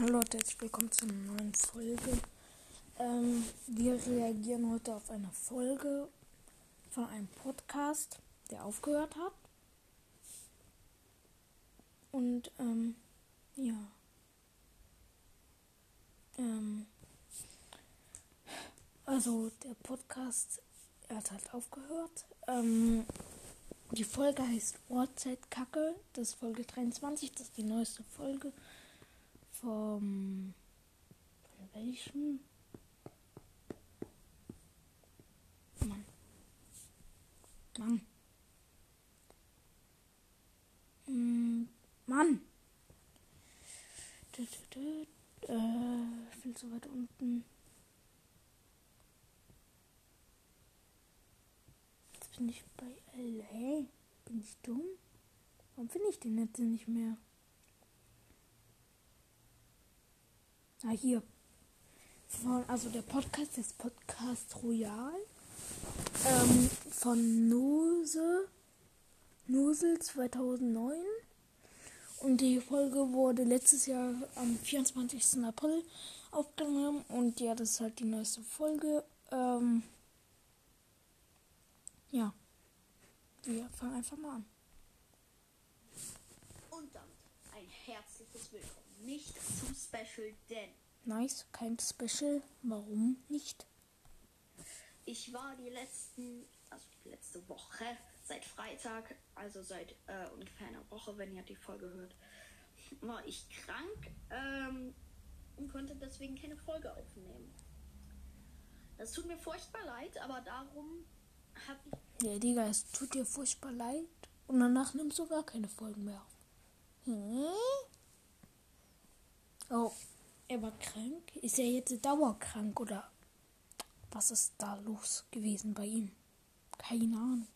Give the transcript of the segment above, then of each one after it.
Hallo Leute, herzlich willkommen zu einer neuen Folge. Ähm, wir reagieren heute auf eine Folge von einem Podcast, der aufgehört hat. Und ähm, ja. Ähm, also der Podcast, er hat halt aufgehört. Ähm, die Folge heißt Uhrzeitkacke. Das ist Folge 23, das ist die neueste Folge vom. Von welchem? Mann. Mann. Mm, Mann. Dö, dö, dö, äh, viel zu weit unten. Jetzt bin ich bei L. Hey, bin ich dumm? Warum finde ich den jetzt nicht mehr? Ah, hier. Von, also der Podcast ist Podcast Royal. Ähm, von Nose. Nosel 2009. Und die Folge wurde letztes Jahr am 24. April aufgenommen. Und ja, das ist halt die neueste Folge. Ähm, ja. Wir fangen einfach mal an. Und damit ein herzliches Willkommen. Nicht zu special, denn Nice, kein Special. Warum nicht? ich war die letzten, also die letzte Woche, seit Freitag, also seit äh, ungefähr einer Woche, wenn ihr die Folge hört, war ich krank ähm, und konnte deswegen keine Folge aufnehmen. Das tut mir furchtbar leid, aber darum habe ich Ja, Digga, es tut dir furchtbar leid. Und danach nimmst du gar keine Folgen mehr. Hm? Oh, er war krank? Ist er jetzt dauerkrank oder was ist da los gewesen bei ihm? Keine Ahnung.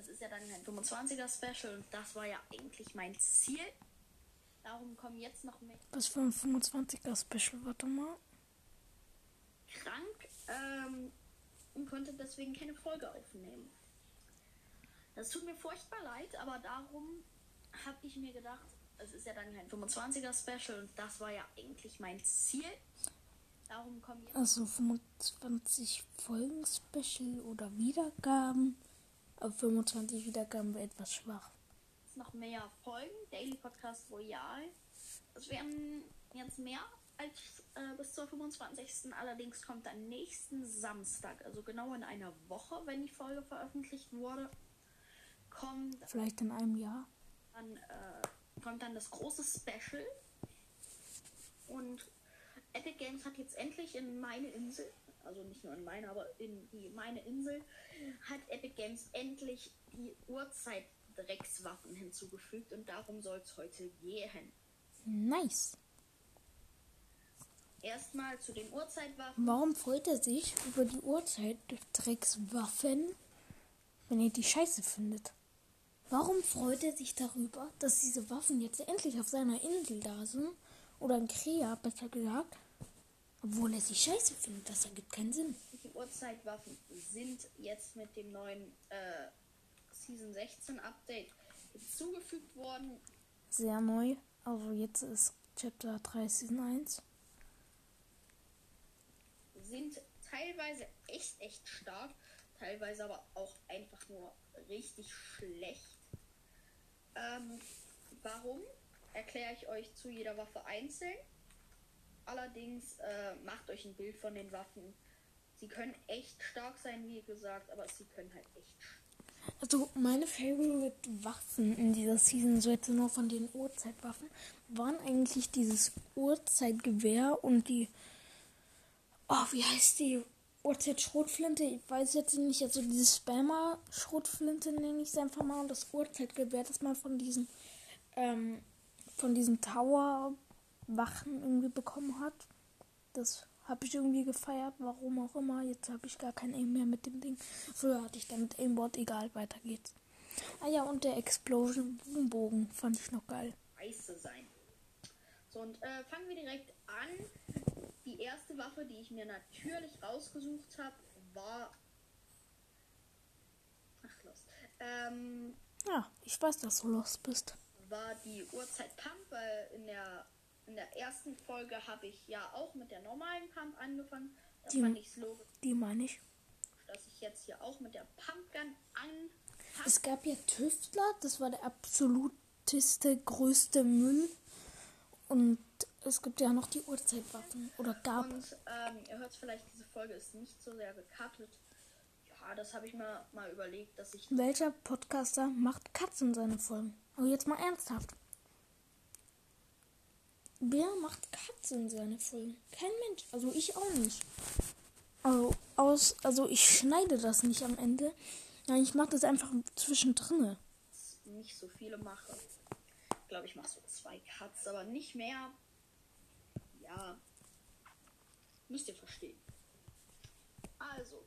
es ist ja dann ein 25er Special und das war ja eigentlich mein Ziel. Darum kommen jetzt noch mehr Was für ein 25er Special? Warte mal. krank ähm, und konnte deswegen keine Folge aufnehmen. Das tut mir furchtbar leid, aber darum habe ich mir gedacht, es ist ja dann ein 25er Special und das war ja eigentlich mein Ziel. Darum kommen jetzt Also 25 Folgen Special oder Wiedergaben. Aber 25 Wiedergaben wäre etwas schwach. noch mehr Folgen. Daily Podcast Royal. Es werden jetzt mehr als äh, bis zur 25. Allerdings kommt dann nächsten Samstag, also genau in einer Woche, wenn die Folge veröffentlicht wurde, kommt Vielleicht in einem Jahr. dann, äh, kommt dann das große Special. Und Epic Games hat jetzt endlich in meine Insel, also nicht nur in meine, aber in die meine Insel, hat Epic Games endlich die Uhrzeit-Dreckswaffen hinzugefügt und darum soll es heute gehen. Nice. Erstmal zu den Uhrzeitwaffen. Warum freut er sich über die Uhrzeit-Dreckswaffen, wenn er die scheiße findet? Warum freut er sich darüber, dass diese Waffen jetzt endlich auf seiner Insel da sind? Oder in Krea, besser gesagt. Obwohl er sie scheiße findet, das ergibt keinen Sinn. Die Uhrzeitwaffen sind jetzt mit dem neuen äh, Season 16 Update hinzugefügt worden. Sehr neu. Also jetzt ist Chapter 3 Season 1. sind teilweise echt, echt stark, teilweise aber auch einfach nur richtig schlecht. Ähm, warum? Erkläre ich euch zu jeder Waffe einzeln. Allerdings äh, macht euch ein Bild von den Waffen. Sie können echt stark sein, wie gesagt, aber sie können halt echt. Also meine Favorite Waffen in dieser Season, so jetzt nur von den Uhrzeitwaffen, waren eigentlich dieses Uhrzeitgewehr und die, oh, wie heißt die? Uhrzeitschrotflinte, ich weiß jetzt nicht, also diese Spammer-Schrotflinte nenne ich es einfach mal und das Uhrzeitgewehr, das man von diesen, ähm, von diesen Tower-Wachen irgendwie bekommen hat. Das habe ich irgendwie gefeiert, warum auch immer. Jetzt habe ich gar kein Aim mehr mit dem Ding. Früher hatte ich damit Aimbot, egal, weiter geht's. Ah ja, und der Explosion Boombogen fand ich noch geil. scheiße sein. So, und äh, fangen wir direkt an. Die erste Waffe, die ich mir natürlich rausgesucht habe, war. Ach, los. Ähm, Ja, ich weiß, dass du los bist. war die Uhrzeit Pump, weil in der, in der ersten Folge habe ich ja auch mit der normalen Pump angefangen. Da Die- fand ich logisch, Die meine ich. dass ich jetzt hier auch mit der Pumpgun an. Es gab ja Tüftler, das war der absoluteste, größte Müll. Und es gibt ja noch die Uhrzeitwaffen. Oder gab. Und ähm, ihr hört es vielleicht, diese Folge ist nicht so sehr gekartet. Ja, das habe ich mir mal überlegt, dass ich Welcher Podcaster macht in seine Folgen? Aber jetzt mal ernsthaft. Wer macht in seine Folgen? Kein Mensch. Also ich auch nicht. Also, aus, also ich schneide das nicht am Ende. Nein, ich mache das einfach zwischendrin. nicht so viele mache. Ich glaube, ich mache so zwei Cuts, aber nicht mehr. Ja. Müsst ihr verstehen. Also,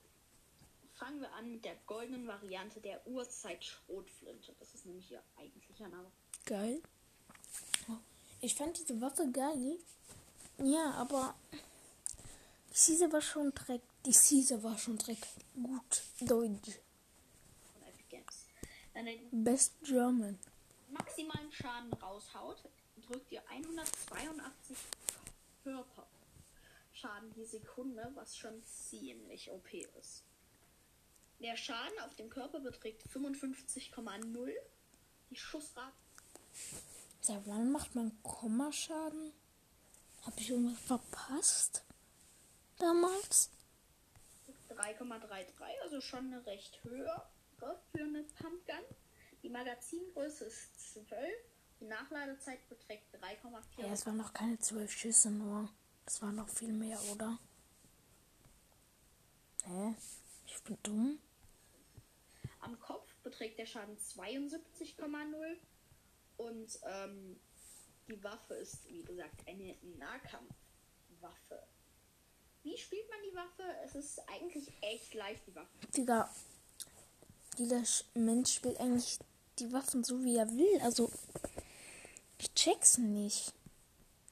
fangen wir an mit der goldenen Variante der Urzeit-Schrotflinte. Das ist nämlich ihr eigentlicher Name. Geil. Ich fand diese Waffe geil. Ja, aber die Siese war schon Dreck. Die Siese war schon Dreck. Gut Deutsch. Wenn ihr Best German. maximalen Schaden raushaut, drückt ihr 182 Körperschaden die Sekunde, was schon ziemlich OP ist. Der Schaden auf dem Körper beträgt 55,0. Die Schussrate Seit wann macht man Kommaschaden? Habe ich irgendwas verpasst? Damals? 3,33, also schon eine recht höhere für eine Pumpgun. Die Magazingröße ist 12. Die Nachladezeit beträgt 3,4. Ja, es waren noch keine zwölf Schüsse nur. Das waren noch viel mehr, oder? Hä? Ich bin dumm. Am Kopf beträgt der Schaden 72,0 und ähm, die Waffe ist, wie gesagt, eine Nahkampfwaffe. Wie spielt man die Waffe? Es ist eigentlich echt leicht, die Waffe. Digga, jeder Sch- Mensch spielt eigentlich die Waffen so, wie er will. Also, check's nicht.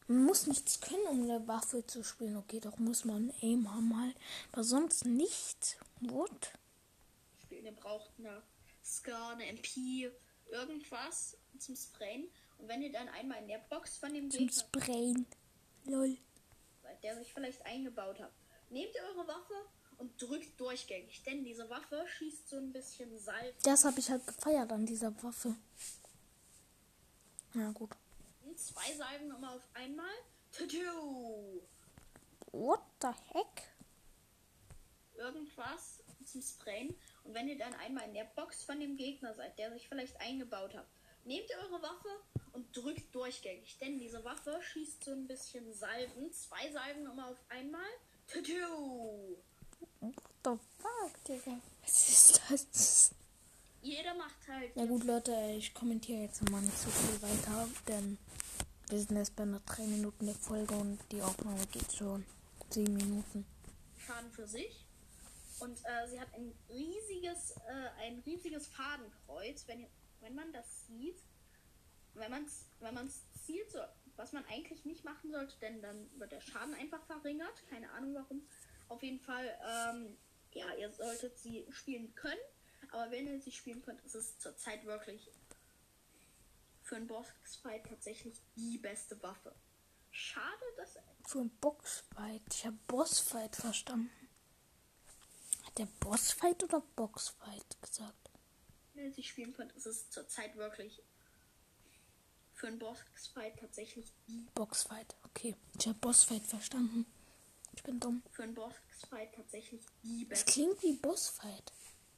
Man muss nichts können, um eine Waffe zu spielen. Okay, doch muss man Aim haben halt. Aber sonst nicht. What? spielen. Ihr braucht eine Scar, eine MP, irgendwas zum Sprayen. Und wenn ihr dann einmal in der Box von dem Zum Gegner Sprayen. Lol. seid, der sich vielleicht eingebaut hat, nehmt ihr eure Waffe und drückt durchgängig. Denn diese Waffe schießt so ein bisschen Salz. Das habe ich halt gefeiert an dieser Waffe. Na gut. Zwei Salben immer auf einmal. Tudu! What the heck? Irgendwas zum Sprayen. Und wenn ihr dann einmal in der Box von dem Gegner seid, der sich vielleicht eingebaut hat, nehmt ihr eure Waffe und drückt durchgängig. Denn diese Waffe schießt so ein bisschen Salben. Zwei Salben immer auf einmal. Tudu! What the fuck, Digga? Was ist das? Jeder macht halt. Ja gut, Leute, ich kommentiere jetzt mal nicht so viel weiter, denn wir sind erst bei einer 3 Minuten der Folge und die Aufnahme geht schon 10 Minuten. Schaden für sich. Und äh, sie hat ein riesiges, äh, ein riesiges Fadenkreuz, wenn, wenn man das sieht. Wenn man es wenn man's zielt, so, was man eigentlich nicht machen sollte, denn dann wird der Schaden einfach verringert. Keine Ahnung warum. Auf jeden Fall, ähm, ja, ihr solltet sie spielen können. Aber wenn ihr sie spielen könnt, ist es zurzeit wirklich für einen Bossfight tatsächlich die beste Waffe. Schade, dass Für ein Boxfight. Ich habe Bossfight verstanden. Hat der Bossfight oder Boxfight gesagt? wenn sie spielen ist es zurzeit wirklich für einen Bossfight tatsächlich die Boxfight, okay. Ich habe Bossfight verstanden. Ich bin dumm. für einen Bossfight tatsächlich die Es beste. klingt wie Bossfight.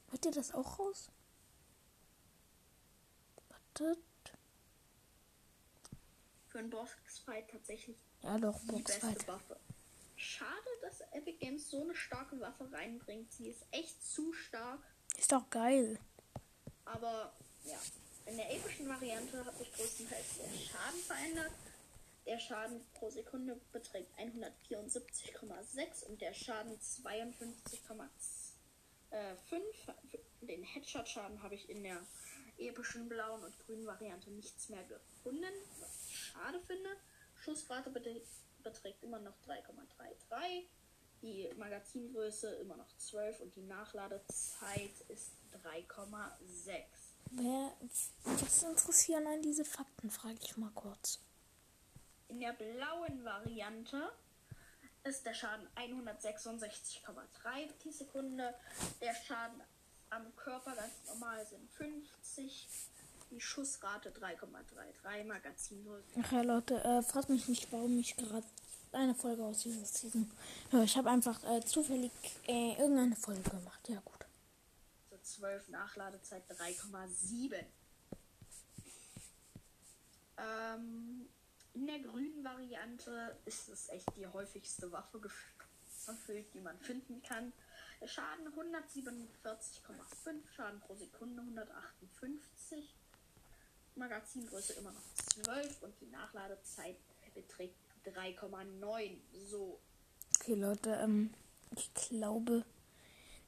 Hört ihr das auch raus? Wartet. Für einen Bossfight tatsächlich Ja doch, die beste Boxfight. Waffe. Schade, dass Epic Games so eine starke Waffe reinbringt. Sie ist echt zu stark. Ist doch geil. Aber ja, in der epischen Variante hat sich größtenteils der Schaden verändert. Der Schaden pro Sekunde beträgt 174,6 und der Schaden 52,5. Den Headshot-Schaden habe ich in der epischen blauen und grünen Variante nichts mehr gefunden, schade finde. Schussrate bet- beträgt immer noch 3,33. Die Magazingröße immer noch 12 und die Nachladezeit ist 3,6. Wer, was interessieren an diese Fakten, frage ich mal kurz. In der blauen Variante ist der Schaden 166,3 die Sekunde. Der Schaden am Körper ganz normal sind 50. Die Schussrate 3,33 Magazin 0. Ach ja, Leute, äh, fragt mich nicht, warum ich gerade eine Folge aus dieser Season höre. Ich habe einfach äh, zufällig äh, irgendeine Folge gemacht. Ja, gut. So 12 Nachladezeit 3,7. Ähm, in der grünen Variante ist es echt die häufigste Waffe erfüllt, die man finden kann. Schaden 147,5, Schaden pro Sekunde 158. Magazingröße immer noch 12 und die Nachladezeit beträgt 3,9. So. Okay, Leute, ähm, ich glaube,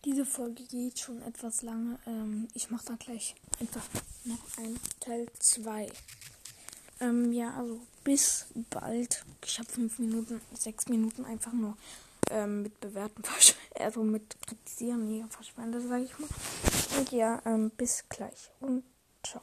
diese Folge geht schon etwas lange. Ähm, ich mache da gleich einfach noch ein Teil 2. Ähm, ja, also bis bald. Ich habe fünf Minuten, sechs Minuten einfach nur ähm, mit bewerten, also mit kritisieren, nee, verschwendet, sage ich mal. Und ja, ähm, bis gleich und ciao.